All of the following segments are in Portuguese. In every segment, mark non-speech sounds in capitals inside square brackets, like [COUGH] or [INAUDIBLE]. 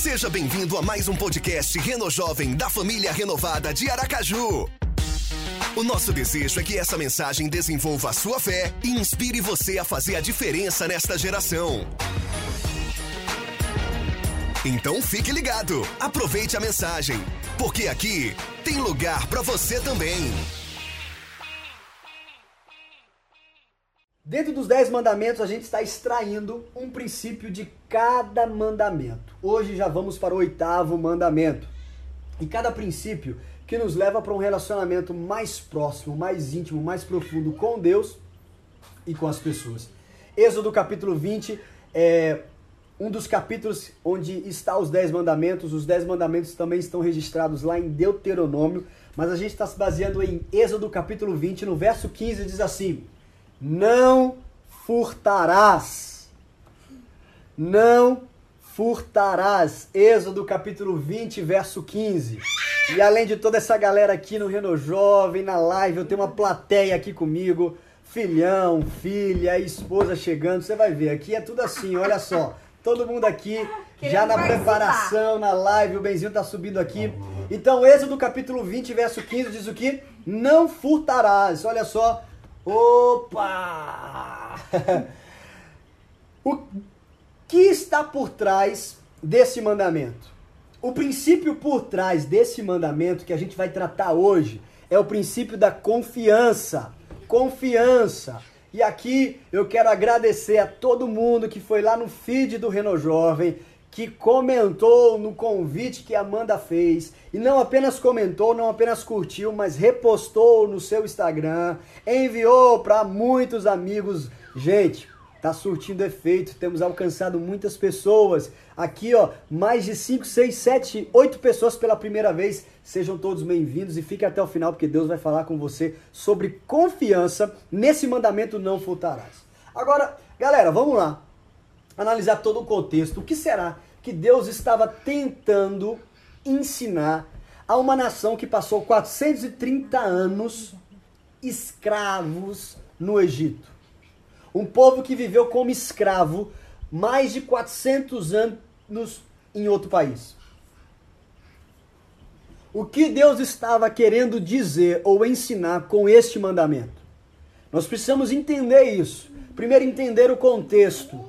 Seja bem-vindo a mais um podcast Reno Jovem da família renovada de Aracaju. O nosso desejo é que essa mensagem desenvolva a sua fé e inspire você a fazer a diferença nesta geração. Então fique ligado, aproveite a mensagem, porque aqui tem lugar para você também. Dentro dos dez mandamentos, a gente está extraindo um princípio de cada mandamento. Hoje já vamos para o oitavo mandamento. E cada princípio que nos leva para um relacionamento mais próximo, mais íntimo, mais profundo com Deus e com as pessoas. Êxodo capítulo 20 é um dos capítulos onde está os Dez Mandamentos. Os Dez Mandamentos também estão registrados lá em Deuteronômio, mas a gente está se baseando em Êxodo capítulo 20, no verso 15, diz assim: Não furtarás. Não furtarás. Êxodo capítulo 20, verso 15. E além de toda essa galera aqui no Reno Jovem, na live, eu tenho uma plateia aqui comigo. Filhão, filha, esposa chegando, você vai ver. Aqui é tudo assim, olha só. Todo mundo aqui já na preparação, na live, o Benzinho tá subindo aqui. Então, Êxodo capítulo 20, verso 15 diz o que? Não furtarás. Olha só. Opa! [LAUGHS] o que está por trás desse mandamento? O princípio por trás desse mandamento que a gente vai tratar hoje é o princípio da confiança. Confiança. E aqui eu quero agradecer a todo mundo que foi lá no feed do Reno Jovem, que comentou no convite que a Amanda fez. E não apenas comentou, não apenas curtiu, mas repostou no seu Instagram, enviou para muitos amigos. Gente, tá surtindo efeito, temos alcançado muitas pessoas. Aqui, ó, mais de 5, 6, 7, 8 pessoas pela primeira vez. Sejam todos bem-vindos e fiquem até o final, porque Deus vai falar com você sobre confiança nesse mandamento não furtarás. Agora, galera, vamos lá. Analisar todo o contexto. O que será que Deus estava tentando ensinar a uma nação que passou 430 anos escravos no Egito? Um povo que viveu como escravo mais de 400 anos em outro país. O que Deus estava querendo dizer ou ensinar com este mandamento? Nós precisamos entender isso. Primeiro, entender o contexto,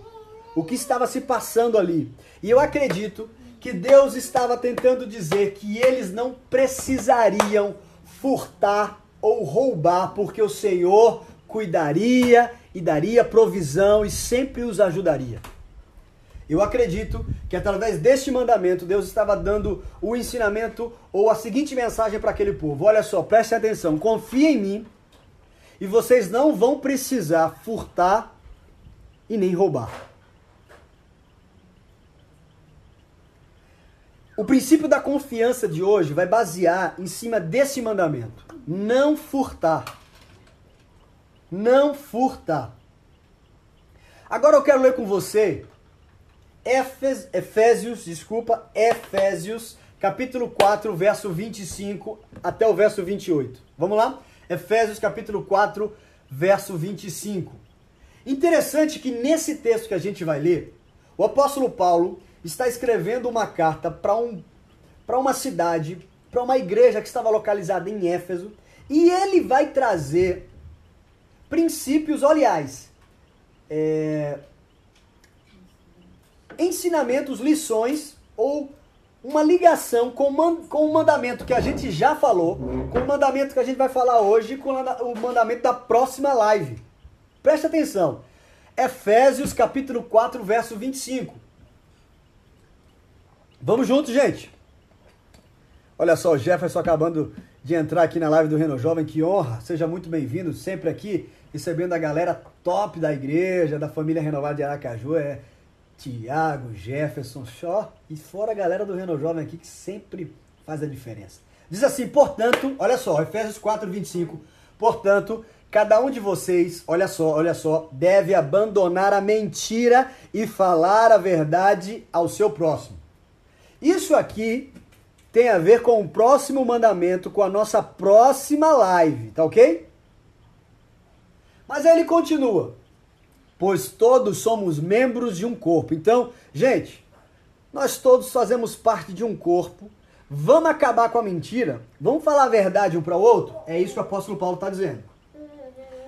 o que estava se passando ali. E eu acredito que Deus estava tentando dizer que eles não precisariam furtar ou roubar, porque o Senhor cuidaria e daria provisão e sempre os ajudaria. Eu acredito que através deste mandamento Deus estava dando o ensinamento ou a seguinte mensagem para aquele povo: olha só, preste atenção, confia em mim e vocês não vão precisar furtar e nem roubar. O princípio da confiança de hoje vai basear em cima desse mandamento: não furtar. Não furtar. Agora eu quero ler com você Efes, Efésios, desculpa, Efésios, capítulo 4, verso 25 até o verso 28. Vamos lá? Efésios, capítulo 4, verso 25. Interessante que nesse texto que a gente vai ler, o apóstolo Paulo está escrevendo uma carta para um, para uma cidade, para uma igreja que estava localizada em Éfeso, e ele vai trazer princípios, aliás, é, ensinamentos, lições ou uma ligação com, com o mandamento que a gente já falou, com o mandamento que a gente vai falar hoje, com o mandamento da próxima live. Preste atenção. Efésios capítulo 4, verso 25. Vamos juntos, gente. Olha só, o Jefferson acabando de entrar aqui na live do Reno Jovem, que honra. Seja muito bem-vindo, sempre aqui recebendo a galera top da igreja, da família renovada de Aracaju. É, Tiago, Jefferson, Shaw e fora a galera do Reno Jovem aqui que sempre faz a diferença. Diz assim, portanto, olha só, Efésios 4, 25. Portanto, cada um de vocês, olha só, olha só, deve abandonar a mentira e falar a verdade ao seu próximo. Isso aqui tem a ver com o próximo mandamento, com a nossa próxima live, tá ok? Mas aí ele continua pois todos somos membros de um corpo. Então, gente, Nós todos fazemos parte de um corpo. Vamos acabar com a mentira? Vamos falar a verdade um para o outro? É isso que o apóstolo Paulo está dizendo.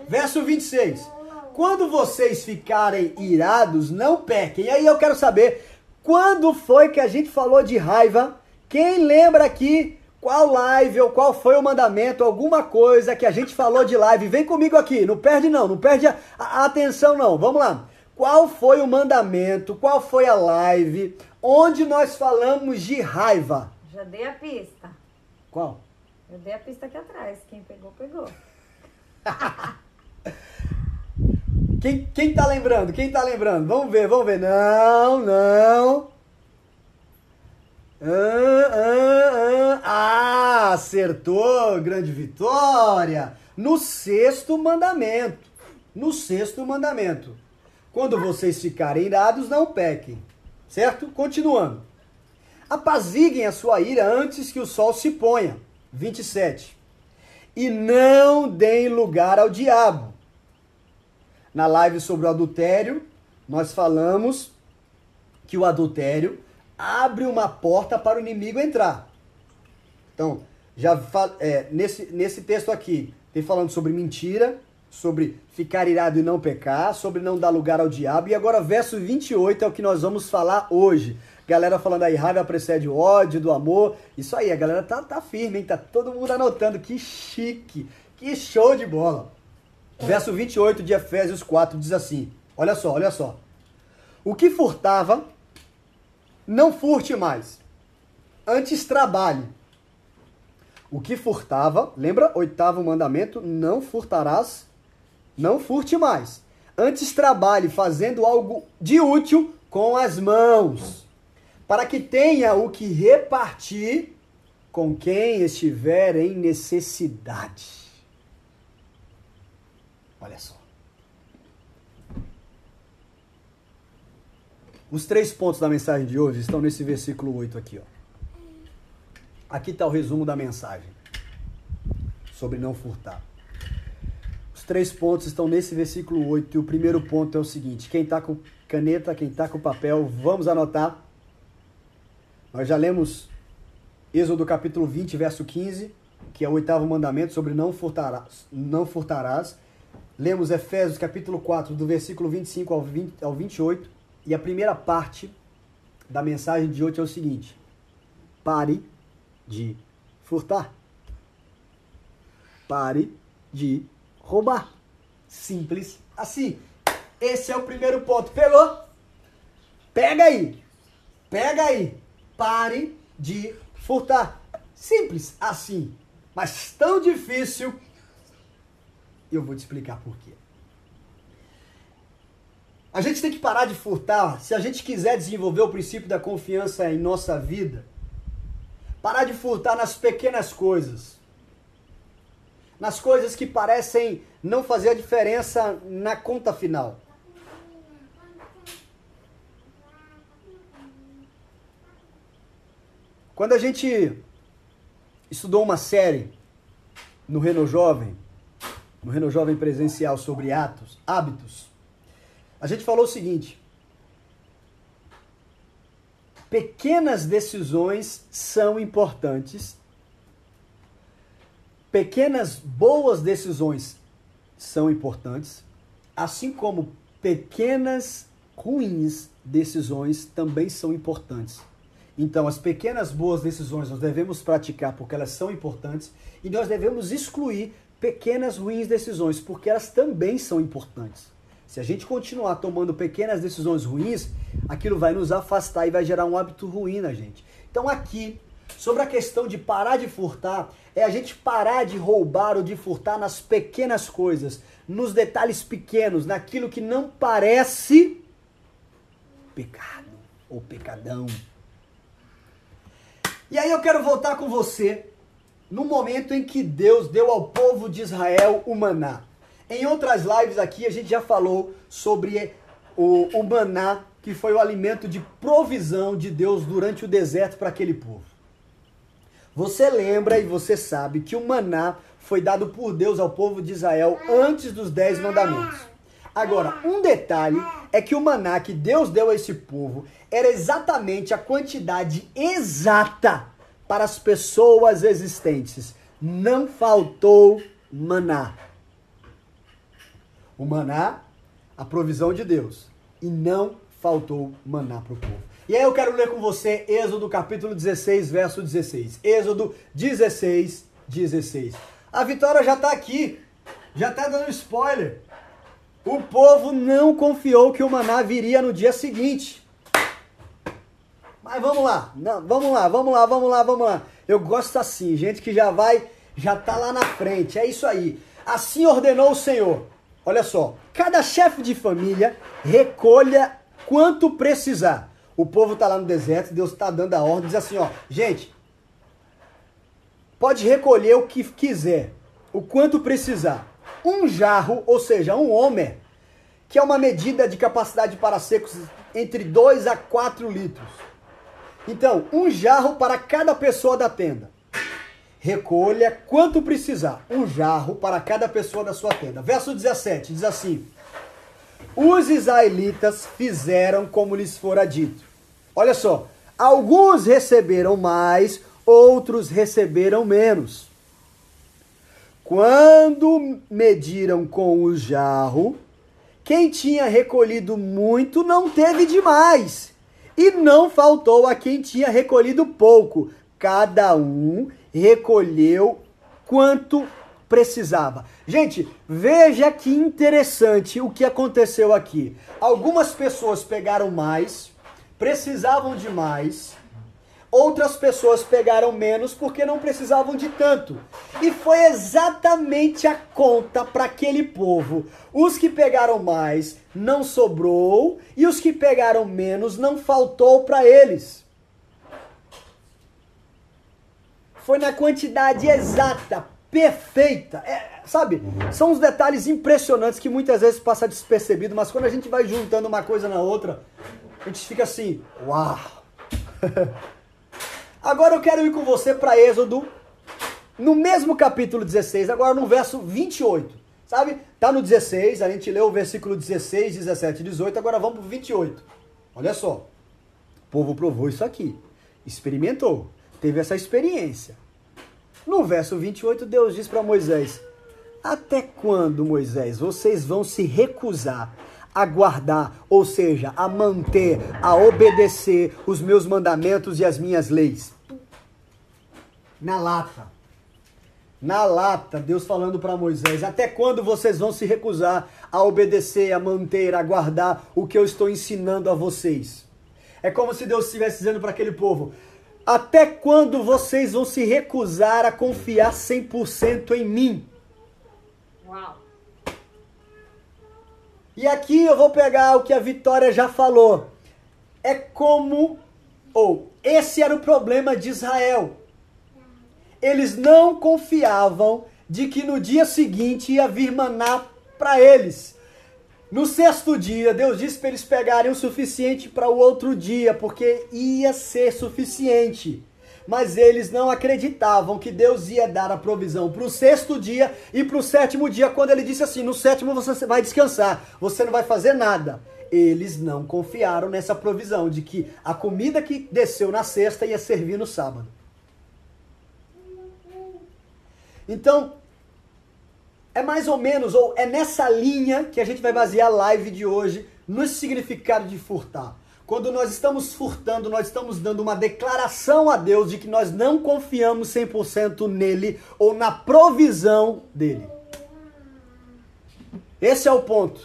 Verso 26. Quando vocês ficarem irados, não pequem. E aí eu quero saber, quando foi que a gente falou de raiva? Quem lembra aqui qual live ou qual foi o mandamento, alguma coisa que a gente falou de live? Vem comigo aqui, não perde não, não perde a, a atenção não. Vamos lá. Qual foi o mandamento? Qual foi a live onde nós falamos de raiva? Já dei a pista. Qual? Eu dei a pista aqui atrás. Quem pegou, pegou. [LAUGHS] quem, quem tá lembrando? Quem tá lembrando? Vamos ver, vamos ver. Não, não. Ah, ah, ah. ah acertou, grande vitória. No sexto mandamento. No sexto mandamento. Quando vocês ficarem irados, não pequem. Certo? Continuando. Apaziguem a sua ira antes que o sol se ponha. 27. E não deem lugar ao diabo. Na live sobre o adultério, nós falamos que o adultério abre uma porta para o inimigo entrar. Então, já é, nesse, nesse texto aqui, tem falando sobre mentira, sobre ficar irado e não pecar, sobre não dar lugar ao diabo. E agora, verso 28 é o que nós vamos falar hoje. Galera falando aí, raiva precede o ódio do amor. Isso aí, a galera tá, tá firme, hein? Tá todo mundo anotando. Que chique, que show de bola. Verso 28 de Efésios 4 diz assim: Olha só, olha só. O que furtava, não furte mais. Antes trabalhe. O que furtava, lembra? Oitavo mandamento: não furtarás não furte mais. Antes trabalhe fazendo algo de útil com as mãos, para que tenha o que repartir com quem estiver em necessidade. Olha só. Os três pontos da mensagem de hoje estão nesse versículo 8 aqui, ó. Aqui está o resumo da mensagem sobre não furtar. Os três pontos estão nesse versículo 8 e o primeiro ponto é o seguinte: quem está com caneta, quem está com papel, vamos anotar. Nós já lemos Êxodo capítulo 20, verso 15, que é o oitavo mandamento sobre não furtarás. Não furtarás. Lemos Efésios capítulo 4, do versículo 25 ao, 20, ao 28, e a primeira parte da mensagem de hoje é o seguinte: pare de furtar. Pare de roubar. Simples assim. Esse é o primeiro ponto. Pegou? Pega aí. Pega aí. Pare de furtar. Simples assim. Mas tão difícil. Eu vou te explicar por quê. A gente tem que parar de furtar se a gente quiser desenvolver o princípio da confiança em nossa vida. Parar de furtar nas pequenas coisas nas coisas que parecem não fazer a diferença na conta final. Quando a gente estudou uma série no Reno Jovem, no Reno Jovem presencial sobre atos, hábitos, a gente falou o seguinte: pequenas decisões são importantes Pequenas boas decisões são importantes, assim como pequenas ruins decisões também são importantes. Então, as pequenas boas decisões nós devemos praticar porque elas são importantes e nós devemos excluir pequenas ruins decisões porque elas também são importantes. Se a gente continuar tomando pequenas decisões ruins, aquilo vai nos afastar e vai gerar um hábito ruim na gente. Então, aqui sobre a questão de parar de furtar, é a gente parar de roubar ou de furtar nas pequenas coisas, nos detalhes pequenos, naquilo que não parece pecado ou pecadão. E aí eu quero voltar com você no momento em que Deus deu ao povo de Israel o maná. Em outras lives aqui a gente já falou sobre o, o maná, que foi o alimento de provisão de Deus durante o deserto para aquele povo. Você lembra e você sabe que o maná foi dado por Deus ao povo de Israel antes dos dez mandamentos. Agora, um detalhe é que o maná que Deus deu a esse povo era exatamente a quantidade exata para as pessoas existentes. Não faltou maná. O maná, a provisão de Deus. E não faltou maná para o povo. E aí eu quero ler com você Êxodo capítulo 16, verso 16. Êxodo 16, 16. A vitória já está aqui. Já está dando spoiler. O povo não confiou que o maná viria no dia seguinte. Mas vamos lá, não, vamos lá, vamos lá, vamos lá, vamos lá. Eu gosto assim, gente que já vai, já tá lá na frente. É isso aí. Assim ordenou o Senhor. Olha só, cada chefe de família recolha quanto precisar. O povo tá lá no deserto, Deus tá dando a ordem, diz assim, ó, gente, pode recolher o que quiser, o quanto precisar. Um jarro, ou seja, um homer, que é uma medida de capacidade para secos entre 2 a 4 litros. Então, um jarro para cada pessoa da tenda. Recolha quanto precisar. Um jarro para cada pessoa da sua tenda. Verso 17 diz assim: Os israelitas fizeram como lhes fora dito. Olha só, alguns receberam mais, outros receberam menos. Quando mediram com o jarro, quem tinha recolhido muito não teve demais, e não faltou a quem tinha recolhido pouco. Cada um recolheu quanto precisava. Gente, veja que interessante o que aconteceu aqui. Algumas pessoas pegaram mais, precisavam de mais, outras pessoas pegaram menos porque não precisavam de tanto. E foi exatamente a conta para aquele povo. Os que pegaram mais não sobrou e os que pegaram menos não faltou para eles. Foi na quantidade exata, perfeita. É, sabe? São uns detalhes impressionantes que muitas vezes passa despercebido, mas quando a gente vai juntando uma coisa na outra, a gente fica assim, uau! [LAUGHS] Agora eu quero ir com você para Êxodo, no mesmo capítulo 16, agora no verso 28. Sabe? Tá no 16, a gente leu o versículo 16, 17 e 18, agora vamos pro 28. Olha só. O povo provou isso aqui. Experimentou. Teve essa experiência. No verso 28, Deus diz para Moisés: Até quando, Moisés, vocês vão se recusar a guardar, ou seja, a manter, a obedecer os meus mandamentos e as minhas leis? Na lata. Na lata, Deus falando para Moisés: Até quando vocês vão se recusar a obedecer, a manter, a guardar o que eu estou ensinando a vocês? É como se Deus estivesse dizendo para aquele povo: Até quando vocês vão se recusar a confiar 100% em mim? Uau. E aqui eu vou pegar o que a Vitória já falou. É como, ou esse era o problema de Israel. Eles não confiavam de que no dia seguinte ia vir maná para eles. No sexto dia, Deus disse para eles pegarem o suficiente para o outro dia, porque ia ser suficiente. Mas eles não acreditavam que Deus ia dar a provisão para o sexto dia e para o sétimo dia, quando ele disse assim: no sétimo você vai descansar, você não vai fazer nada. Eles não confiaram nessa provisão de que a comida que desceu na sexta ia servir no sábado. Então, é mais ou menos, ou é nessa linha que a gente vai basear a live de hoje no significado de furtar. Quando nós estamos furtando, nós estamos dando uma declaração a Deus de que nós não confiamos 100% nele ou na provisão dele. Esse é o ponto.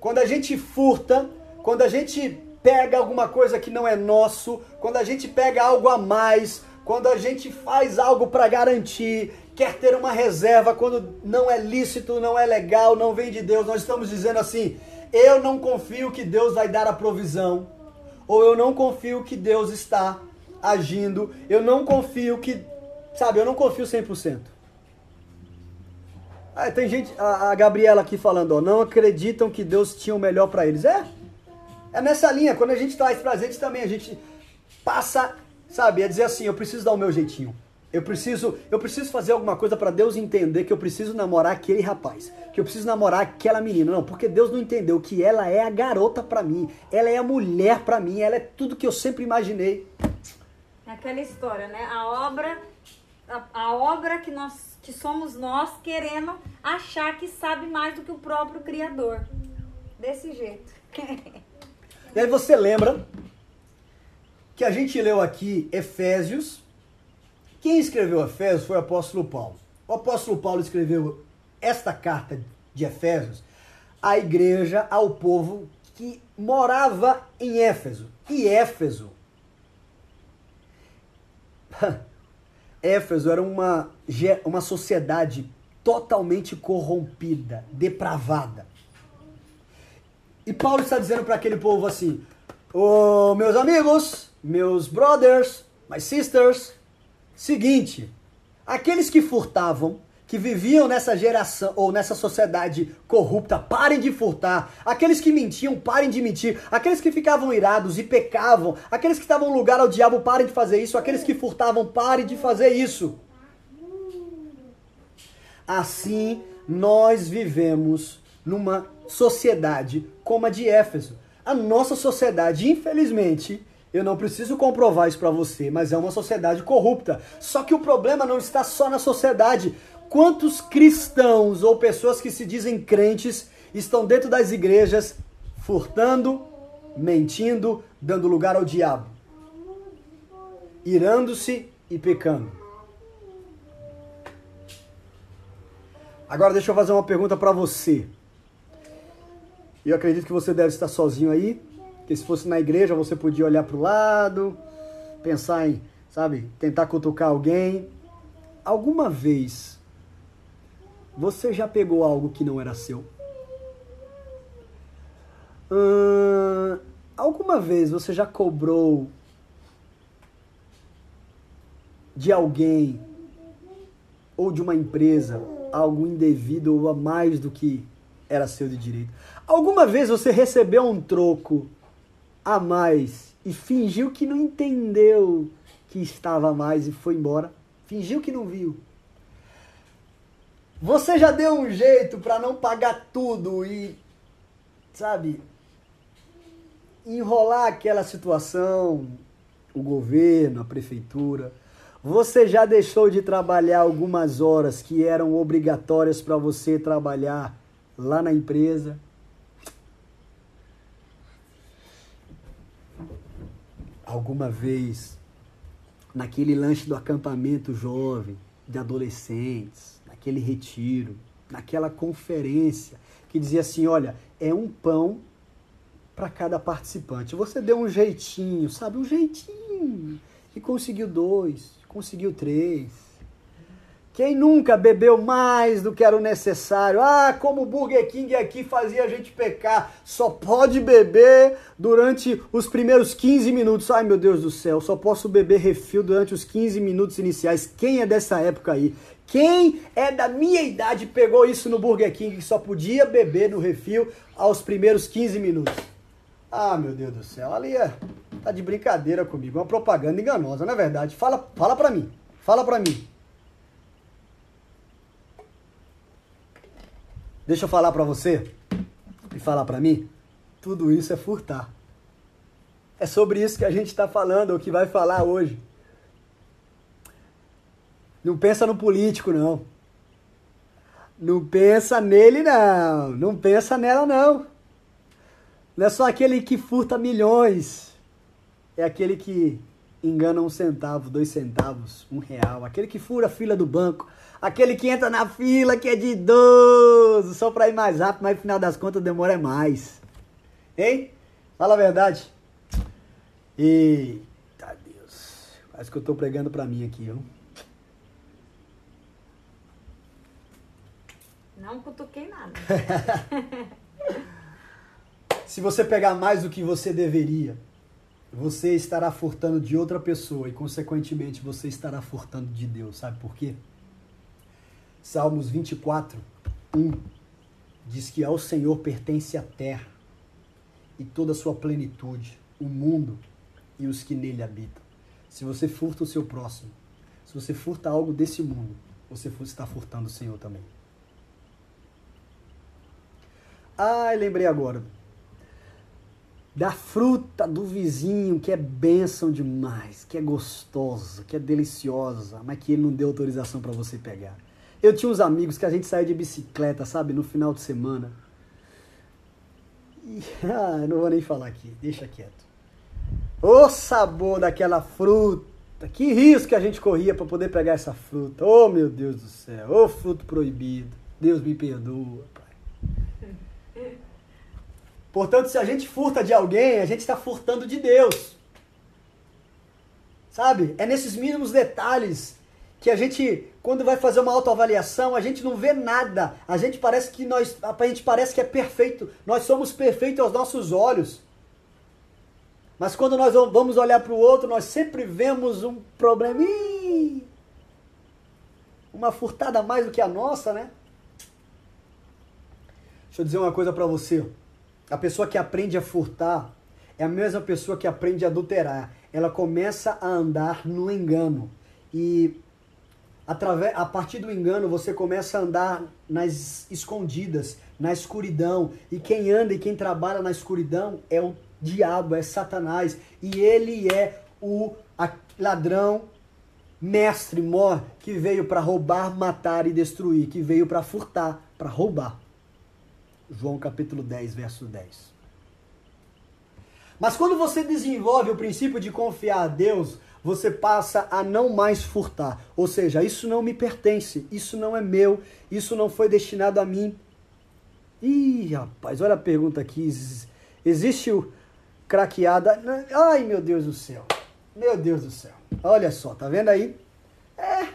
Quando a gente furta, quando a gente pega alguma coisa que não é nosso, quando a gente pega algo a mais, quando a gente faz algo para garantir, quer ter uma reserva quando não é lícito, não é legal, não vem de Deus, nós estamos dizendo assim: eu não confio que Deus vai dar a provisão, ou eu não confio que Deus está agindo, eu não confio que, sabe, eu não confio 100%. Ah, tem gente, a, a Gabriela aqui falando, ó, não acreditam que Deus tinha o melhor para eles. É, é nessa linha, quando a gente traz presentes também, a gente passa Sabe? É dizer assim, eu preciso dar o meu jeitinho. Eu preciso, eu preciso fazer alguma coisa para Deus entender que eu preciso namorar aquele rapaz, que eu preciso namorar aquela menina. Não, porque Deus não entendeu que ela é a garota para mim, ela é a mulher para mim, ela é tudo que eu sempre imaginei. É aquela história, né? A obra, a, a obra que nós, que somos nós querendo achar que sabe mais do que o próprio Criador. Desse jeito. [LAUGHS] E aí você lembra que a gente leu aqui Efésios. Quem escreveu Efésios foi o apóstolo Paulo. O apóstolo Paulo escreveu esta carta de Efésios à igreja, ao povo que morava em Éfeso. E Éfeso. [LAUGHS] Éfeso era uma, uma sociedade totalmente corrompida, depravada. E Paulo está dizendo para aquele povo assim: oh, meus amigos, meus brothers, my sisters, seguinte, aqueles que furtavam, que viviam nessa geração ou nessa sociedade corrupta, parem de furtar. Aqueles que mentiam, parem de mentir. Aqueles que ficavam irados e pecavam, aqueles que estavam lugar ao diabo, parem de fazer isso. Aqueles que furtavam, parem de fazer isso. Assim, nós vivemos numa sociedade como a de Éfeso. A nossa sociedade, infelizmente, eu não preciso comprovar isso para você, mas é uma sociedade corrupta. Só que o problema não está só na sociedade. Quantos cristãos ou pessoas que se dizem crentes estão dentro das igrejas furtando, mentindo, dando lugar ao diabo, irando-se e pecando? Agora deixa eu fazer uma pergunta para você. Eu acredito que você deve estar sozinho aí, que se fosse na igreja você podia olhar para o lado, pensar em, sabe, tentar cutucar alguém. Alguma vez você já pegou algo que não era seu? Hum, alguma vez você já cobrou de alguém ou de uma empresa algo indevido ou a mais do que era seu de direito? Alguma vez você recebeu um troco a mais e fingiu que não entendeu que estava a mais e foi embora? Fingiu que não viu. Você já deu um jeito para não pagar tudo e, sabe, enrolar aquela situação, o governo, a prefeitura. Você já deixou de trabalhar algumas horas que eram obrigatórias para você trabalhar lá na empresa? Alguma vez naquele lanche do acampamento jovem, de adolescentes, naquele retiro, naquela conferência que dizia assim: olha, é um pão para cada participante. Você deu um jeitinho, sabe? Um jeitinho. E conseguiu dois, conseguiu três, quem nunca bebeu mais do que era o necessário? Ah, como o Burger King aqui fazia a gente pecar. Só pode beber durante os primeiros 15 minutos. Ai, meu Deus do céu, só posso beber refil durante os 15 minutos iniciais. Quem é dessa época aí? Quem é da minha idade pegou isso no Burger King que só podia beber no refil aos primeiros 15 minutos? Ah, meu Deus do céu, ali é, tá de brincadeira comigo, uma propaganda enganosa, não é verdade? Fala, fala pra mim, fala pra mim. Deixa eu falar para você e falar para mim. Tudo isso é furtar. É sobre isso que a gente está falando, ou que vai falar hoje. Não pensa no político, não. Não pensa nele, não. Não pensa nela, não. Não é só aquele que furta milhões. É aquele que engana um centavo, dois centavos, um real. Aquele que fura a fila do banco. Aquele que entra na fila que é de idoso, só pra ir mais rápido, mas no final das contas demora é mais. Hein? Fala a verdade. Eita Deus. Parece que eu tô pregando pra mim aqui, viu? Não cutuquei nada. [LAUGHS] [LAUGHS] Se você pegar mais do que você deveria, você estará furtando de outra pessoa e, consequentemente, você estará furtando de Deus. Sabe por quê? Salmos 24, 1 diz que ao Senhor pertence a terra e toda a sua plenitude, o mundo e os que nele habitam. Se você furta o seu próximo, Se você furta algo desse mundo, você está furtando o Senhor também. Ai, lembrei agora. Da fruta do vizinho, que é bênção demais, que é gostosa, que é deliciosa, mas que ele não deu autorização para você pegar. Eu tinha uns amigos que a gente saía de bicicleta, sabe, no final de semana. E, [LAUGHS] ah, não vou nem falar aqui, deixa quieto. O sabor daquela fruta. Que risco que a gente corria para poder pegar essa fruta. Oh, meu Deus do céu. Ô, oh, fruto proibido. Deus me perdoa. Portanto, se a gente furta de alguém, a gente está furtando de Deus. Sabe? É nesses mínimos detalhes que a gente, quando vai fazer uma autoavaliação, a gente não vê nada. A gente parece que nós, a gente parece que é perfeito. Nós somos perfeitos aos nossos olhos. Mas quando nós vamos olhar para o outro, nós sempre vemos um probleminha. Uma furtada mais do que a nossa, né? Deixa eu dizer uma coisa para você. A pessoa que aprende a furtar é a mesma pessoa que aprende a adulterar. Ela começa a andar no engano. E através, a partir do engano você começa a andar nas escondidas, na escuridão. E quem anda e quem trabalha na escuridão é o diabo, é Satanás. E ele é o ladrão, mestre, mor, que veio para roubar, matar e destruir, que veio para furtar, para roubar. João capítulo 10, verso 10. Mas quando você desenvolve o princípio de confiar a Deus, você passa a não mais furtar. Ou seja, isso não me pertence, isso não é meu, isso não foi destinado a mim. Ih, rapaz, olha a pergunta aqui. Existe o, craqueada. Ai, meu Deus do céu. Meu Deus do céu. Olha só, tá vendo aí? É.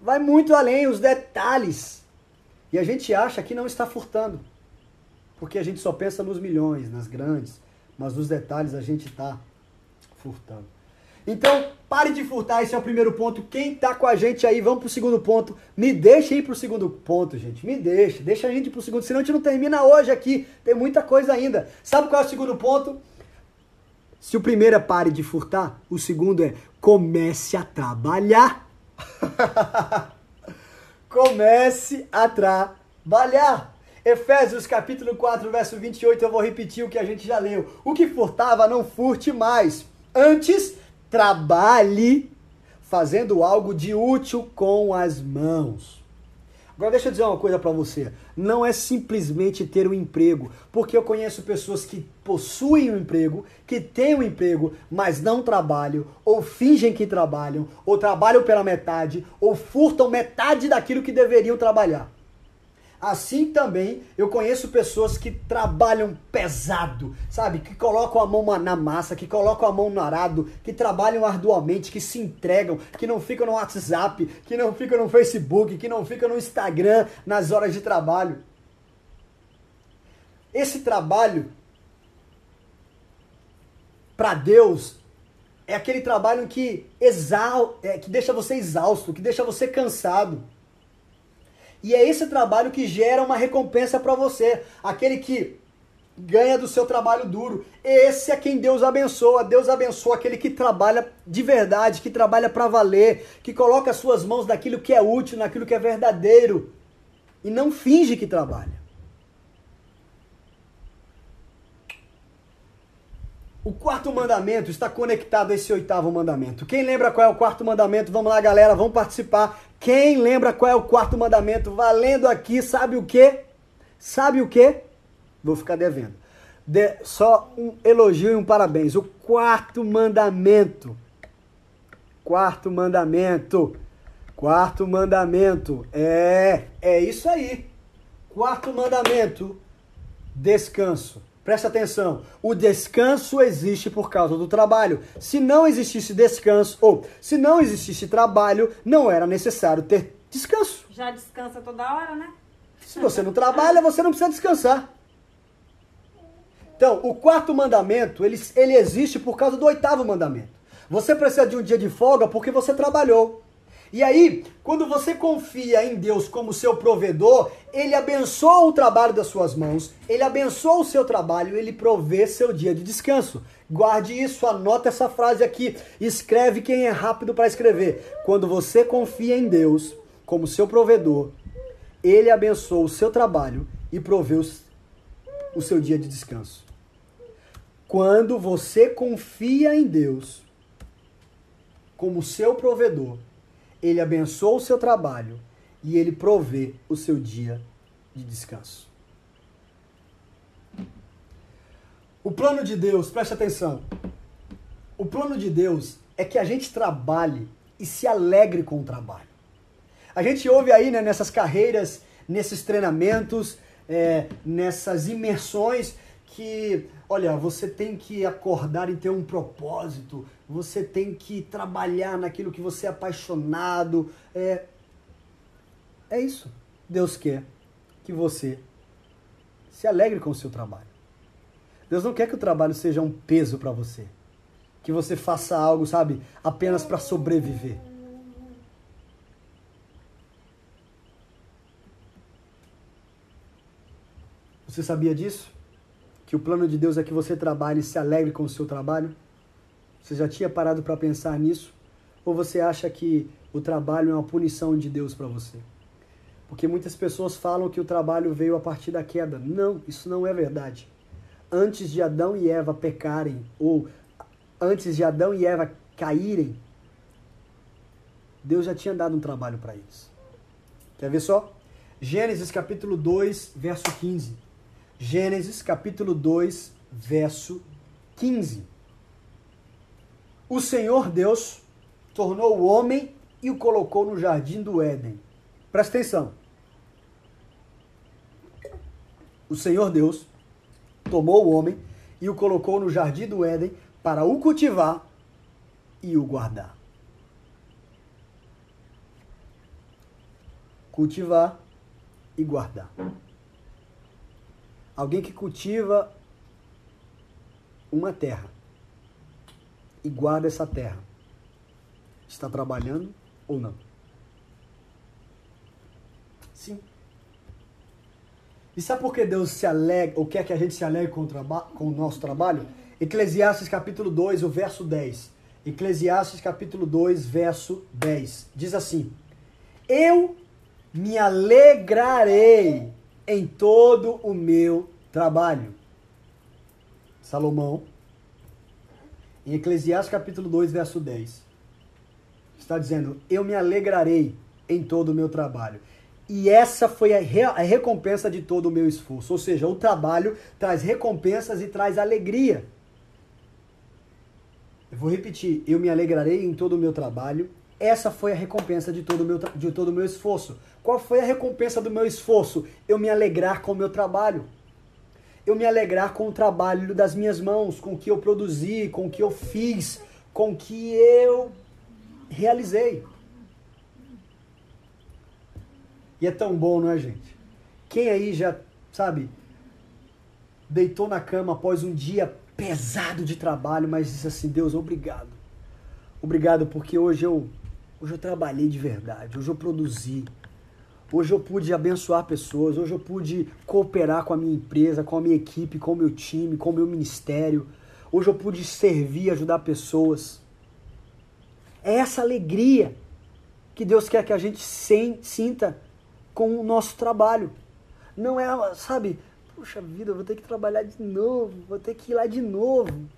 Vai muito além os detalhes. E a gente acha que não está furtando. Porque a gente só pensa nos milhões, nas grandes. Mas nos detalhes a gente está furtando. Então, pare de furtar, esse é o primeiro ponto. Quem tá com a gente aí, vamos pro segundo ponto. Me deixa ir pro segundo ponto, gente. Me deixa, deixa a gente ir pro segundo, senão a gente não termina hoje aqui. Tem muita coisa ainda. Sabe qual é o segundo ponto? Se o primeiro é pare de furtar, o segundo é comece a trabalhar. [LAUGHS] comece a trabalhar. Efésios capítulo 4, verso 28, eu vou repetir o que a gente já leu. O que furtava, não furte mais. Antes, trabalhe fazendo algo de útil com as mãos. Agora deixa eu dizer uma coisa para você. Não é simplesmente ter um emprego, porque eu conheço pessoas que possuem um emprego, que têm um emprego, mas não trabalham, ou fingem que trabalham, ou trabalham pela metade, ou furtam metade daquilo que deveriam trabalhar. Assim também eu conheço pessoas que trabalham pesado, sabe? Que colocam a mão na massa, que colocam a mão no arado, que trabalham arduamente, que se entregam, que não ficam no WhatsApp, que não ficam no Facebook, que não ficam no Instagram nas horas de trabalho. Esse trabalho para Deus é aquele trabalho que exal, é, que deixa você exausto, que deixa você cansado. E é esse trabalho que gera uma recompensa para você. Aquele que ganha do seu trabalho duro. Esse é quem Deus abençoa. Deus abençoa aquele que trabalha de verdade, que trabalha para valer, que coloca as suas mãos naquilo que é útil, naquilo que é verdadeiro e não finge que trabalha. O quarto mandamento está conectado a esse oitavo mandamento. Quem lembra qual é o quarto mandamento? Vamos lá, galera, vamos participar. Quem lembra qual é o quarto mandamento? Valendo aqui, sabe o que? Sabe o que? Vou ficar devendo. De, só um elogio e um parabéns. O quarto mandamento. Quarto mandamento. Quarto mandamento. É, é isso aí. Quarto mandamento. Descanso. Presta atenção, o descanso existe por causa do trabalho. Se não existisse descanso, ou se não existisse trabalho, não era necessário ter descanso. Já descansa toda hora, né? Se você não trabalha, você não precisa descansar. Então, o quarto mandamento, ele, ele existe por causa do oitavo mandamento. Você precisa de um dia de folga porque você trabalhou. E aí, quando você confia em Deus como seu provedor, ele abençoa o trabalho das suas mãos, ele abençoa o seu trabalho, ele provê seu dia de descanso. Guarde isso, anota essa frase aqui, escreve quem é rápido para escrever. Quando você confia em Deus como seu provedor, ele abençoa o seu trabalho e provê o seu dia de descanso. Quando você confia em Deus como seu provedor, ele abençoa o seu trabalho e ele provê o seu dia de descanso. O plano de Deus, preste atenção. O plano de Deus é que a gente trabalhe e se alegre com o trabalho. A gente ouve aí né, nessas carreiras, nesses treinamentos, é, nessas imersões, que, olha, você tem que acordar e ter um propósito, você tem que trabalhar naquilo que você é apaixonado. É, é isso. Deus quer que você se alegre com o seu trabalho. Deus não quer que o trabalho seja um peso para você. Que você faça algo, sabe, apenas para sobreviver. Você sabia disso? Que o plano de Deus é que você trabalhe e se alegre com o seu trabalho? Você já tinha parado para pensar nisso? Ou você acha que o trabalho é uma punição de Deus para você? Porque muitas pessoas falam que o trabalho veio a partir da queda. Não, isso não é verdade. Antes de Adão e Eva pecarem, ou antes de Adão e Eva caírem, Deus já tinha dado um trabalho para eles. Quer ver só? Gênesis capítulo 2, verso 15. Gênesis capítulo 2, verso 15. O Senhor Deus tornou o homem e o colocou no jardim do Éden. Presta atenção. O Senhor Deus tomou o homem e o colocou no jardim do Éden para o cultivar e o guardar. Cultivar e guardar. Alguém que cultiva uma terra e guarda essa terra. Está trabalhando ou não? Sim. E sabe por que Deus se alegra, ou quer que a gente se alegre com o, com o nosso trabalho? Eclesiastes capítulo 2, o verso 10. Eclesiastes capítulo 2, verso 10. Diz assim: Eu me alegrarei em todo o meu trabalho. Salomão, em Eclesiastes capítulo 2, verso 10, está dizendo: Eu me alegrarei em todo o meu trabalho. E essa foi a, re a recompensa de todo o meu esforço. Ou seja, o trabalho traz recompensas e traz alegria. Eu vou repetir: Eu me alegrarei em todo o meu trabalho. Essa foi a recompensa de todo o meu, de todo o meu esforço. Qual foi a recompensa do meu esforço? Eu me alegrar com o meu trabalho. Eu me alegrar com o trabalho das minhas mãos, com o que eu produzi, com o que eu fiz, com o que eu realizei. E é tão bom, não é, gente? Quem aí já, sabe, deitou na cama após um dia pesado de trabalho, mas disse assim: Deus, obrigado. Obrigado porque hoje eu, hoje eu trabalhei de verdade, hoje eu produzi, Hoje eu pude abençoar pessoas, hoje eu pude cooperar com a minha empresa, com a minha equipe, com o meu time, com o meu ministério. Hoje eu pude servir, ajudar pessoas. É essa alegria que Deus quer que a gente sinta com o nosso trabalho. Não é, sabe, puxa vida, eu vou ter que trabalhar de novo, vou ter que ir lá de novo.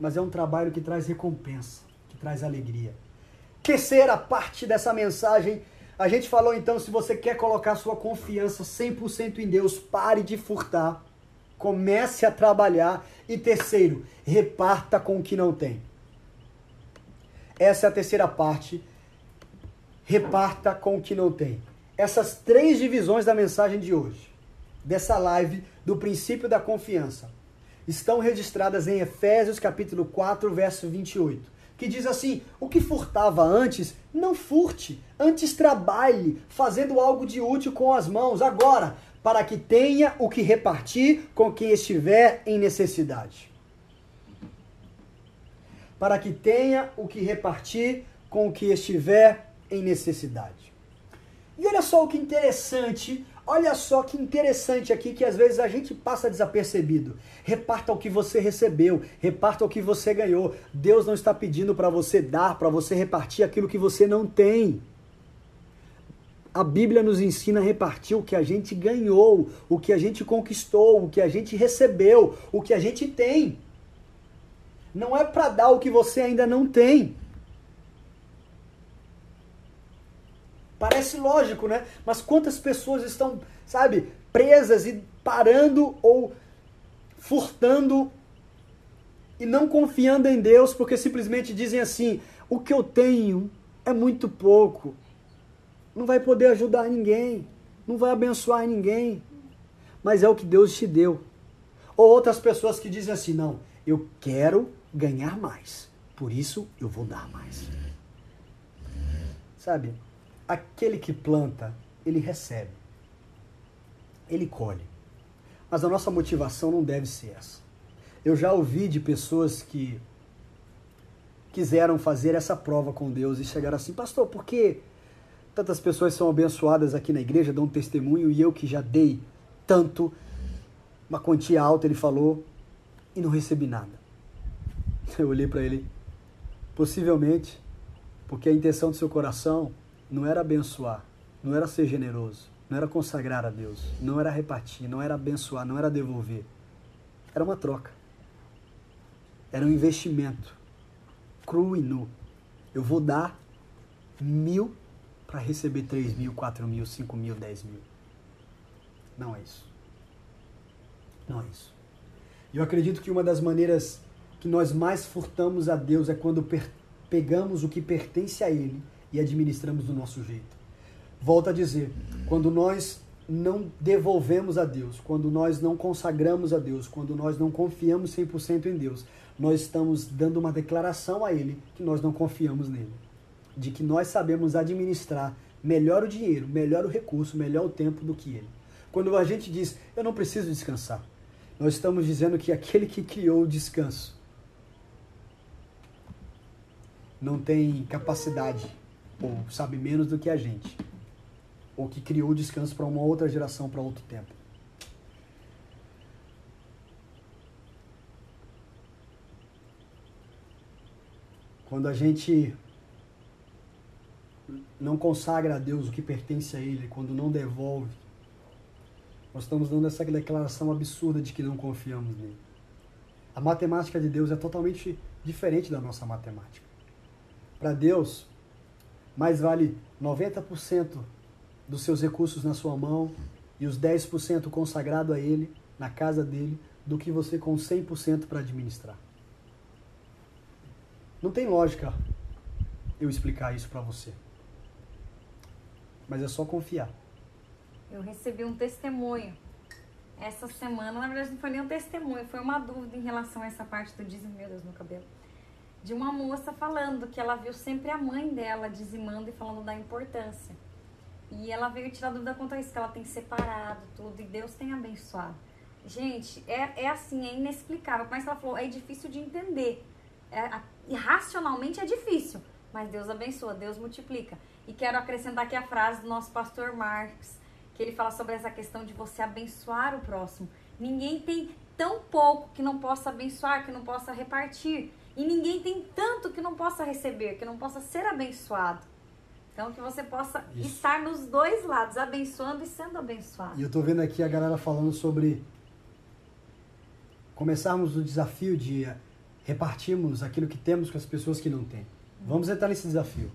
Mas é um trabalho que traz recompensa, que traz alegria. Terceira parte dessa mensagem a gente falou então, se você quer colocar sua confiança 100% em Deus, pare de furtar, comece a trabalhar e terceiro, reparta com o que não tem. Essa é a terceira parte. Reparta com o que não tem. Essas três divisões da mensagem de hoje, dessa live do princípio da confiança, estão registradas em Efésios capítulo 4, verso 28 que diz assim: o que furtava antes, não furte, antes trabalhe, fazendo algo de útil com as mãos, agora, para que tenha o que repartir com quem estiver em necessidade. Para que tenha o que repartir com o que estiver em necessidade. E olha só o que interessante, olha só que interessante aqui que às vezes a gente passa desapercebido. Reparta o que você recebeu, reparta o que você ganhou. Deus não está pedindo para você dar, para você repartir aquilo que você não tem. A Bíblia nos ensina a repartir o que a gente ganhou, o que a gente conquistou, o que a gente recebeu, o que a gente tem. Não é para dar o que você ainda não tem. Parece lógico, né? Mas quantas pessoas estão, sabe, presas e parando ou furtando e não confiando em Deus porque simplesmente dizem assim: o que eu tenho é muito pouco, não vai poder ajudar ninguém, não vai abençoar ninguém, mas é o que Deus te deu. Ou outras pessoas que dizem assim: não, eu quero ganhar mais, por isso eu vou dar mais. Sabe, aquele que planta, ele recebe, ele colhe. Mas a nossa motivação não deve ser essa. Eu já ouvi de pessoas que quiseram fazer essa prova com Deus e chegaram assim, pastor, por que tantas pessoas são abençoadas aqui na igreja, dão um testemunho, e eu que já dei tanto, uma quantia alta, ele falou, e não recebi nada. Eu olhei para ele, possivelmente, porque a intenção do seu coração não era abençoar, não era ser generoso, não era consagrar a Deus, não era repartir, não era abençoar, não era devolver. Era uma troca. Era um investimento, cru e nu. Eu vou dar mil para receber 3 mil, 4 mil, 5 mil, 10 mil. Não é isso. Não é isso. E eu acredito que uma das maneiras que nós mais furtamos a Deus é quando pegamos o que pertence a Ele e administramos do nosso jeito. Volto a dizer, quando nós não devolvemos a Deus, quando nós não consagramos a Deus, quando nós não confiamos 100% em Deus, nós estamos dando uma declaração a Ele que nós não confiamos nele de que nós sabemos administrar melhor o dinheiro, melhor o recurso, melhor o tempo do que ele. Quando a gente diz, eu não preciso descansar, nós estamos dizendo que aquele que criou o descanso não tem capacidade ou sabe menos do que a gente, ou que criou o descanso para uma outra geração, para outro tempo. Quando a gente não consagra a Deus o que pertence a Ele, quando não devolve, nós estamos dando essa declaração absurda de que não confiamos nele. A matemática de Deus é totalmente diferente da nossa matemática. Para Deus, mais vale 90% dos seus recursos na sua mão e os 10% consagrado a Ele, na casa dele, do que você com 100% para administrar. Não tem lógica eu explicar isso para você mas é só confiar. Eu recebi um testemunho essa semana, na verdade não foi nem um testemunho, foi uma dúvida em relação a essa parte do dízimo, meu Deus, no cabelo. De uma moça falando que ela viu sempre a mãe dela dizimando e falando da importância. E ela veio tirar dúvida quanto a isso, que ela tem separado tudo e Deus tem abençoado. Gente, é, é assim, é inexplicável. Mas ela falou, é difícil de entender. É, racionalmente é difícil, mas Deus abençoa, Deus multiplica. E quero acrescentar aqui a frase do nosso pastor Marx, que ele fala sobre essa questão de você abençoar o próximo. Ninguém tem tão pouco que não possa abençoar, que não possa repartir. E ninguém tem tanto que não possa receber, que não possa ser abençoado. Então, que você possa Isso. estar nos dois lados, abençoando e sendo abençoado. E eu estou vendo aqui a galera falando sobre começarmos o desafio de repartirmos aquilo que temos com as pessoas que não têm. Vamos entrar nesse desafio.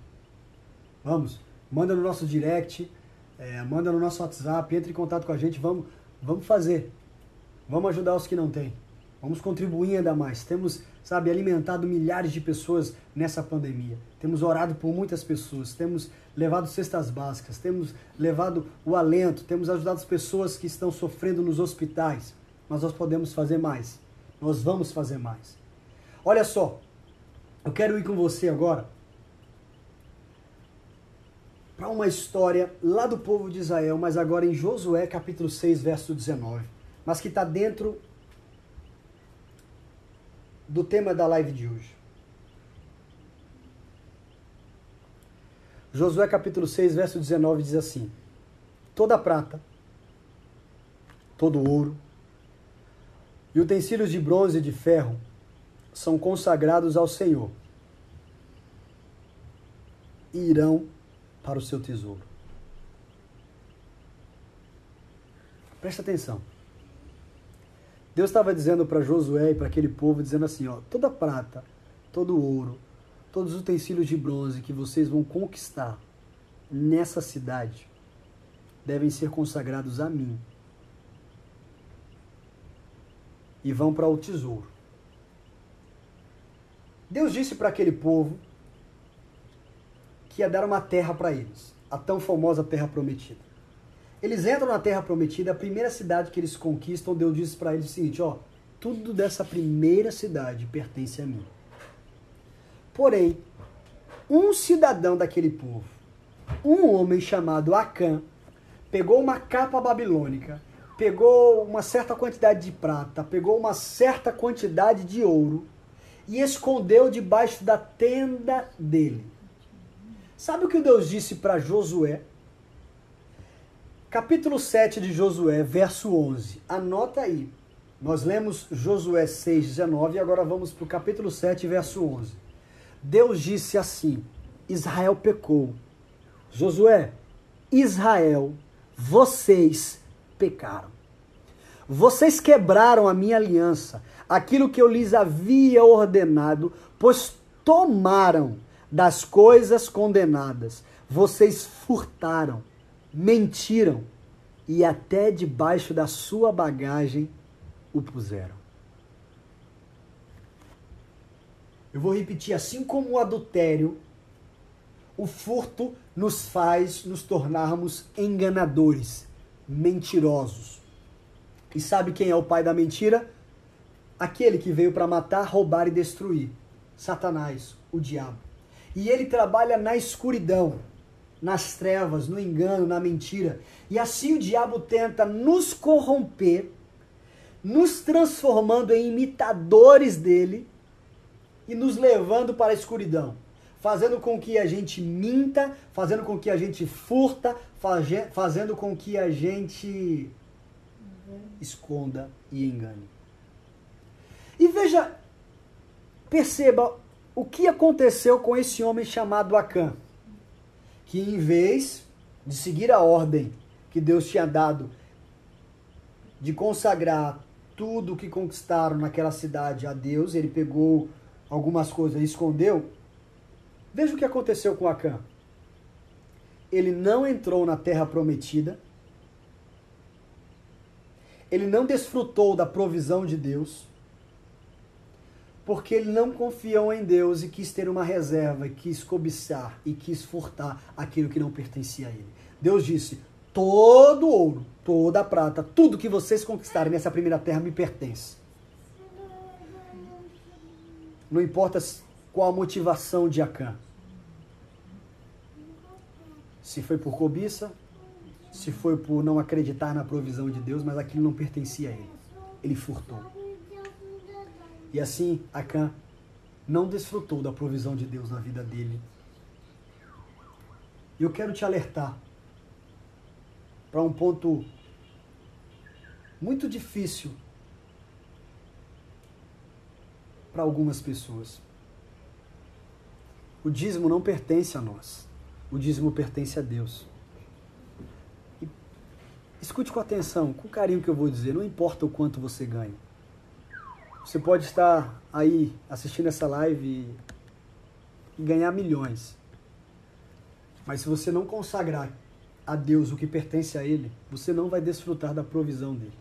Vamos, manda no nosso direct, é, manda no nosso WhatsApp, entre em contato com a gente, vamos, vamos fazer. Vamos ajudar os que não têm. Vamos contribuir ainda mais. Temos, sabe, alimentado milhares de pessoas nessa pandemia. Temos orado por muitas pessoas. Temos levado cestas básicas. Temos levado o alento. Temos ajudado as pessoas que estão sofrendo nos hospitais. Mas nós podemos fazer mais. Nós vamos fazer mais. Olha só. Eu quero ir com você agora para uma história lá do povo de Israel, mas agora em Josué capítulo 6, verso 19, mas que está dentro do tema da live de hoje. Josué capítulo 6, verso 19 diz assim: Toda prata, todo ouro e utensílios de bronze e de ferro são consagrados ao Senhor e irão para o seu tesouro. Presta atenção. Deus estava dizendo para Josué e para aquele povo, dizendo assim, ó, toda prata, todo ouro, todos os utensílios de bronze que vocês vão conquistar nessa cidade devem ser consagrados a mim. E vão para o tesouro. Deus disse para aquele povo que ia dar uma terra para eles, a tão famosa terra prometida. Eles entram na terra prometida, a primeira cidade que eles conquistam, Deus disse para eles o seguinte, ó, tudo dessa primeira cidade pertence a mim. Porém, um cidadão daquele povo, um homem chamado Acã, pegou uma capa babilônica, pegou uma certa quantidade de prata, pegou uma certa quantidade de ouro e escondeu debaixo da tenda dele. Sabe o que Deus disse para Josué? Capítulo 7 de Josué, verso 11. Anota aí. Nós lemos Josué 6, 19 e agora vamos para o capítulo 7, verso 11. Deus disse assim: Israel pecou. Josué, Israel, vocês pecaram. Vocês quebraram a minha aliança, aquilo que eu lhes havia ordenado, pois tomaram das coisas condenadas. Vocês furtaram mentiram e até debaixo da sua bagagem o puseram. Eu vou repetir, assim como o adultério, o furto nos faz nos tornarmos enganadores, mentirosos. E sabe quem é o pai da mentira? Aquele que veio para matar, roubar e destruir. Satanás, o diabo. E ele trabalha na escuridão nas trevas, no engano, na mentira. E assim o diabo tenta nos corromper, nos transformando em imitadores dele e nos levando para a escuridão, fazendo com que a gente minta, fazendo com que a gente furta, fazendo com que a gente esconda e engane. E veja, perceba o que aconteceu com esse homem chamado Acã que em vez de seguir a ordem que Deus tinha dado de consagrar tudo o que conquistaram naquela cidade a Deus, ele pegou algumas coisas e escondeu. Veja o que aconteceu com Acã. Ele não entrou na terra prometida. Ele não desfrutou da provisão de Deus porque não confiou em Deus e quis ter uma reserva, quis cobiçar e quis furtar aquilo que não pertencia a ele. Deus disse: todo ouro, toda prata, tudo que vocês conquistarem nessa primeira terra me pertence. Não importa qual a motivação de Acã. Se foi por cobiça, se foi por não acreditar na provisão de Deus, mas aquilo não pertencia a ele. Ele furtou. E assim Acã não desfrutou da provisão de Deus na vida dele. Eu quero te alertar para um ponto muito difícil para algumas pessoas. O dízimo não pertence a nós. O dízimo pertence a Deus. E escute com atenção, com carinho que eu vou dizer, não importa o quanto você ganha. Você pode estar aí assistindo essa live e ganhar milhões. Mas se você não consagrar a Deus o que pertence a Ele, você não vai desfrutar da provisão dele.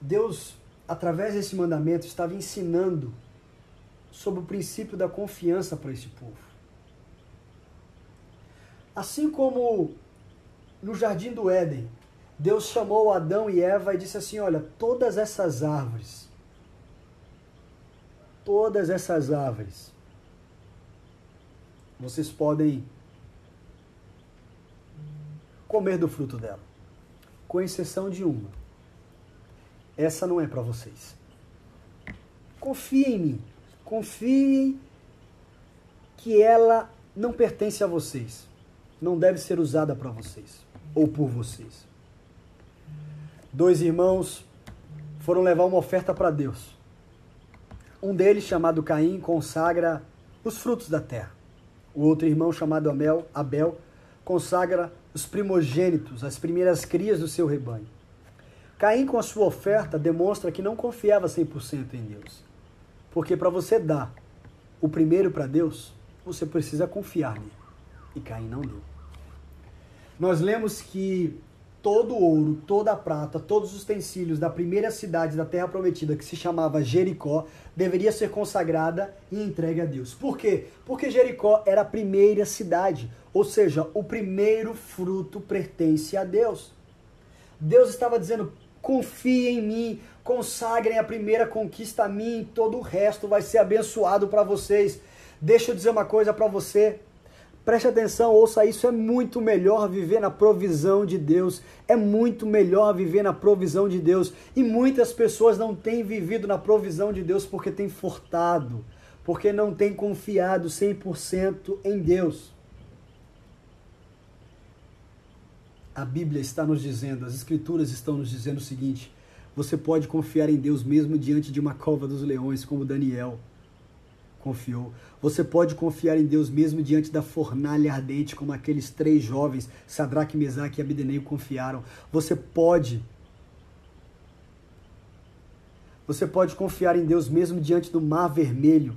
Deus, através desse mandamento, estava ensinando sobre o princípio da confiança para esse povo. Assim como no jardim do Éden, Deus chamou Adão e Eva e disse assim: Olha, todas essas árvores, todas essas árvores, vocês podem comer do fruto dela, com exceção de uma. Essa não é para vocês. Confie em mim. confiem que ela não pertence a vocês. Não deve ser usada para vocês ou por vocês. Dois irmãos foram levar uma oferta para Deus. Um deles, chamado Caim, consagra os frutos da terra. O outro irmão, chamado Abel, Abel consagra os primogênitos, as primeiras crias do seu rebanho. Caim, com a sua oferta, demonstra que não confiava 100% em Deus. Porque para você dar o primeiro para Deus, você precisa confiar nele. E Caim não deu. Nós lemos que todo o ouro, toda a prata, todos os utensílios da primeira cidade da Terra Prometida, que se chamava Jericó, deveria ser consagrada e entregue a Deus. Por quê? Porque Jericó era a primeira cidade, ou seja, o primeiro fruto pertence a Deus. Deus estava dizendo: confiem em mim, consagrem a primeira conquista a mim, todo o resto vai ser abençoado para vocês. Deixa eu dizer uma coisa para você. Preste atenção, ouça isso. É muito melhor viver na provisão de Deus. É muito melhor viver na provisão de Deus. E muitas pessoas não têm vivido na provisão de Deus porque têm furtado, porque não têm confiado 100% em Deus. A Bíblia está nos dizendo, as Escrituras estão nos dizendo o seguinte: você pode confiar em Deus mesmo diante de uma cova dos leões, como Daniel confiou. Você pode confiar em Deus mesmo diante da fornalha ardente, como aqueles três jovens, Sadraque, Mesaque e Abdenego, confiaram. Você pode. Você pode confiar em Deus mesmo diante do mar vermelho,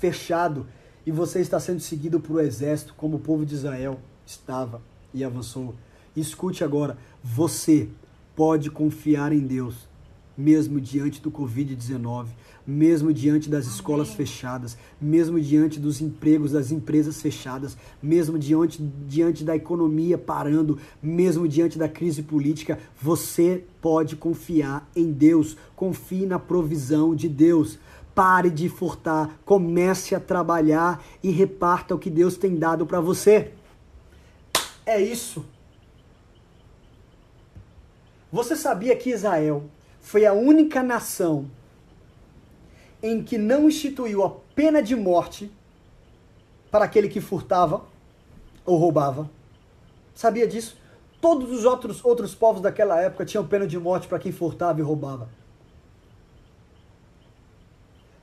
fechado, e você está sendo seguido por um exército, como o povo de Israel estava e avançou. Escute agora, você pode confiar em Deus mesmo diante do Covid-19, mesmo diante das escolas fechadas, mesmo diante dos empregos das empresas fechadas, mesmo diante, diante da economia parando, mesmo diante da crise política, você pode confiar em Deus, confie na provisão de Deus. Pare de furtar, comece a trabalhar e reparta o que Deus tem dado para você. É isso. Você sabia que Israel foi a única nação em que não instituiu a pena de morte para aquele que furtava ou roubava. Sabia disso? Todos os outros, outros povos daquela época tinham pena de morte para quem furtava e roubava.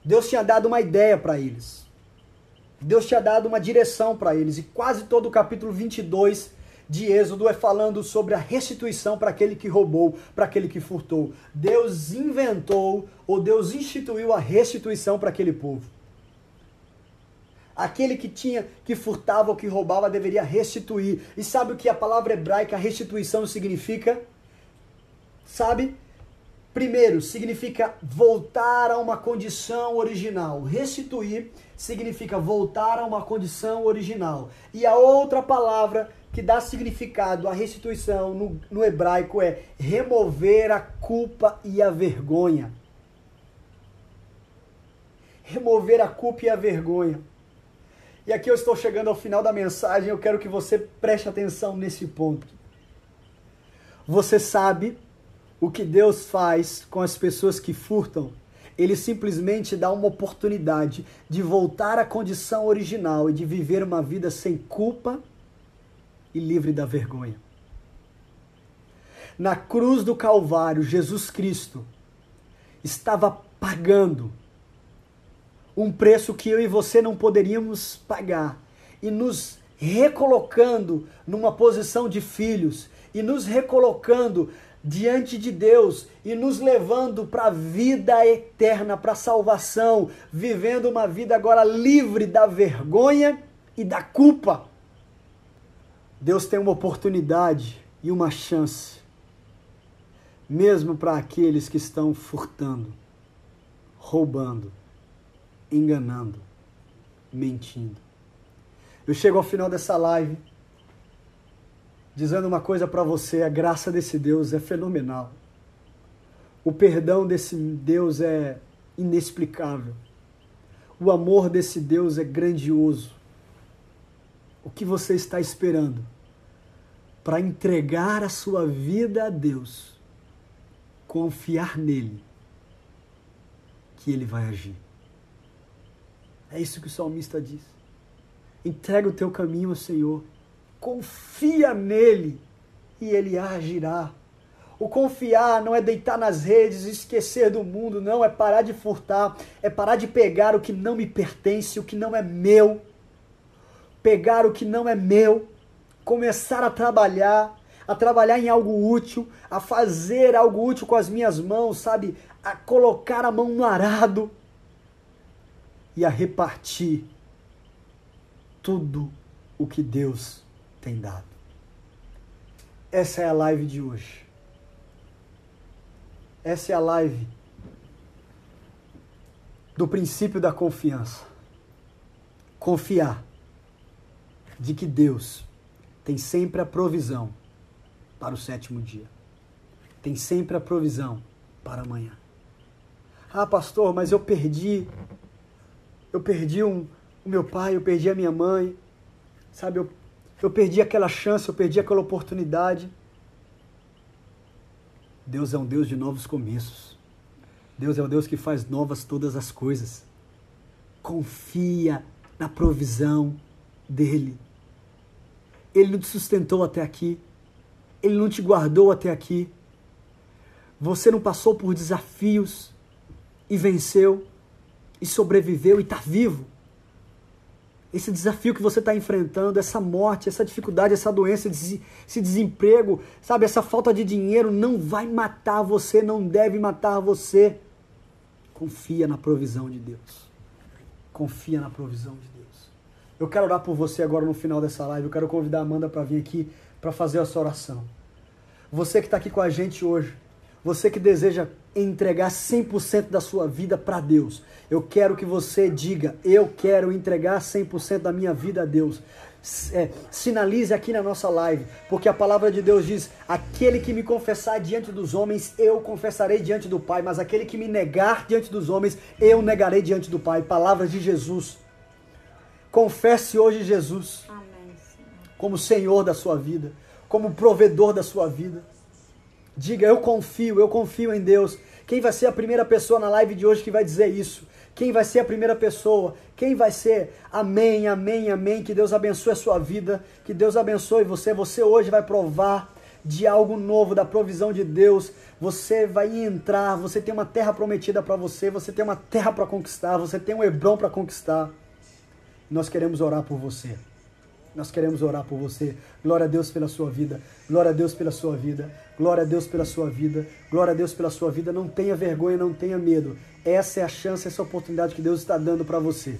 Deus tinha dado uma ideia para eles. Deus tinha dado uma direção para eles. E quase todo o capítulo 22 de Êxodo é falando sobre a restituição para aquele que roubou, para aquele que furtou. Deus inventou ou Deus instituiu a restituição para aquele povo. Aquele que tinha, que furtava ou que roubava deveria restituir. E sabe o que a palavra hebraica restituição significa? Sabe? Primeiro, significa voltar a uma condição original. Restituir significa voltar a uma condição original. E a outra palavra que dá significado à restituição no, no hebraico é remover a culpa e a vergonha. Remover a culpa e a vergonha. E aqui eu estou chegando ao final da mensagem, eu quero que você preste atenção nesse ponto. Você sabe o que Deus faz com as pessoas que furtam? Ele simplesmente dá uma oportunidade de voltar à condição original e de viver uma vida sem culpa e livre da vergonha. Na cruz do Calvário, Jesus Cristo estava pagando um preço que eu e você não poderíamos pagar e nos recolocando numa posição de filhos e nos recolocando diante de Deus e nos levando para a vida eterna, para a salvação, vivendo uma vida agora livre da vergonha e da culpa. Deus tem uma oportunidade e uma chance, mesmo para aqueles que estão furtando, roubando, enganando, mentindo. Eu chego ao final dessa live dizendo uma coisa para você: a graça desse Deus é fenomenal. O perdão desse Deus é inexplicável. O amor desse Deus é grandioso. O que você está esperando para entregar a sua vida a Deus? Confiar nele, que ele vai agir. É isso que o salmista diz. Entrega o teu caminho ao Senhor. Confia nele e ele agirá. O confiar não é deitar nas redes esquecer do mundo, não, é parar de furtar, é parar de pegar o que não me pertence, o que não é meu. Pegar o que não é meu, começar a trabalhar, a trabalhar em algo útil, a fazer algo útil com as minhas mãos, sabe? A colocar a mão no arado e a repartir tudo o que Deus tem dado. Essa é a live de hoje. Essa é a live do princípio da confiança. Confiar de que Deus tem sempre a provisão para o sétimo dia. Tem sempre a provisão para amanhã. Ah, pastor, mas eu perdi. Eu perdi um, o meu pai, eu perdi a minha mãe. Sabe, eu, eu perdi aquela chance, eu perdi aquela oportunidade. Deus é um Deus de novos começos. Deus é o Deus que faz novas todas as coisas. Confia na provisão dele. Ele não te sustentou até aqui. Ele não te guardou até aqui. Você não passou por desafios e venceu e sobreviveu e está vivo esse desafio que você está enfrentando, essa morte, essa dificuldade, essa doença, esse desemprego, sabe, essa falta de dinheiro não vai matar você, não deve matar você. Confia na provisão de Deus. Confia na provisão de Deus. Eu quero orar por você agora no final dessa live. Eu quero convidar a Amanda para vir aqui para fazer essa oração. Você que está aqui com a gente hoje, você que deseja entregar 100% da sua vida para Deus. Eu quero que você diga: Eu quero entregar 100% da minha vida a Deus. É, sinalize aqui na nossa live, porque a palavra de Deus diz: Aquele que me confessar diante dos homens, eu confessarei diante do Pai, mas aquele que me negar diante dos homens, eu negarei diante do Pai. Palavras de Jesus. Confesse hoje Jesus Amém, como Senhor da sua vida, como provedor da sua vida. Diga, eu confio, eu confio em Deus. Quem vai ser a primeira pessoa na live de hoje que vai dizer isso? Quem vai ser a primeira pessoa? Quem vai ser? Amém, amém, amém. Que Deus abençoe a sua vida. Que Deus abençoe você. Você hoje vai provar de algo novo, da provisão de Deus. Você vai entrar. Você tem uma terra prometida para você. Você tem uma terra para conquistar. Você tem um Hebrão para conquistar. Nós queremos orar por você. Nós queremos orar por você. Glória a Deus pela sua vida. Glória a Deus pela sua vida. Glória a Deus pela sua vida. Glória a Deus pela sua vida. Não tenha vergonha, não tenha medo. Essa é a chance, essa é oportunidade que Deus está dando para você.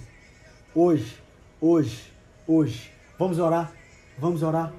Hoje, hoje, hoje. Vamos orar? Vamos orar?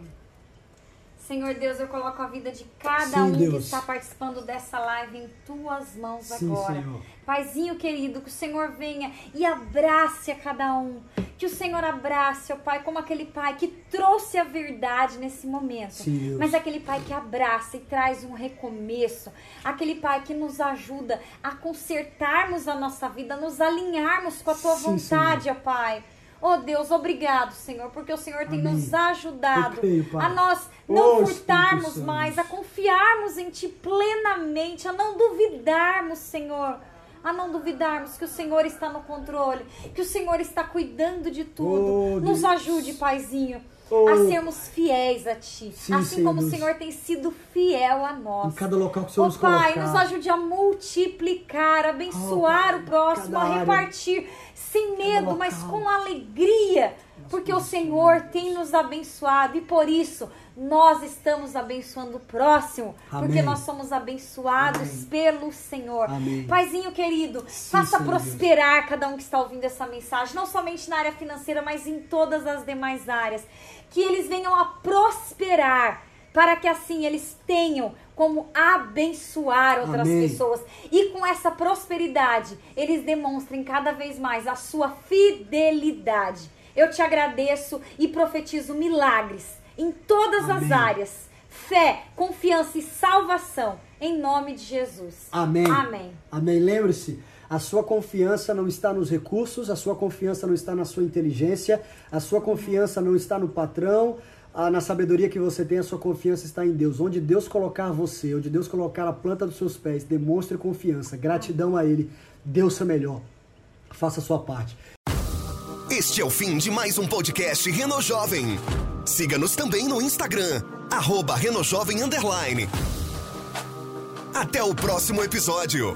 Senhor Deus, eu coloco a vida de cada Sim, um Deus. que está participando dessa live em tuas mãos Sim, agora. Senhor. Paizinho querido, que o Senhor venha e abrace a cada um. Que o Senhor abrace, ó Pai, como aquele Pai que trouxe a verdade nesse momento. Sim, mas aquele Pai que abraça e traz um recomeço. Aquele Pai que nos ajuda a consertarmos a nossa vida, nos alinharmos com a tua vontade, Senhor. ó Pai. Oh Deus, obrigado, Senhor, porque o Senhor tem Amém. nos ajudado creio, a nós não oh, furtarmos mais, a confiarmos em Ti plenamente, a não duvidarmos, Senhor a não duvidarmos que o Senhor está no controle, que o Senhor está cuidando de tudo. Oh, Nos ajude, Paizinho. Oh. A sermos fiéis a Ti. Sim, assim como Deus. o Senhor tem sido fiel a nós. Em cada local que o Senhor oh, nos Pai, colocar. nos ajude a multiplicar, abençoar oh, o próximo, a repartir sem medo, mas com alegria. Porque o Senhor tem nos abençoado e por isso nós estamos abençoando o próximo, Amém. porque nós somos abençoados Amém. pelo Senhor. Amém. Paizinho querido, Sim, faça Senhor prosperar Deus. cada um que está ouvindo essa mensagem, não somente na área financeira, mas em todas as demais áreas. Que eles venham a prosperar, para que assim eles tenham como abençoar outras pessoas. E com essa prosperidade, eles demonstrem cada vez mais a sua fidelidade. Eu te agradeço e profetizo milagres em todas Amém. as áreas. Fé, confiança e salvação. Em nome de Jesus. Amém. Amém. Amém. Lembre-se, a sua confiança não está nos recursos, a sua confiança não está na sua inteligência, a sua confiança não está no patrão, na sabedoria que você tem, a sua confiança está em Deus. Onde Deus colocar você, onde Deus colocar a planta dos seus pés, demonstre confiança, gratidão a Ele. Deus é melhor. Faça a sua parte. Este é o fim de mais um podcast Reno Jovem. Siga-nos também no Instagram, arroba Renojovem. Até o próximo episódio.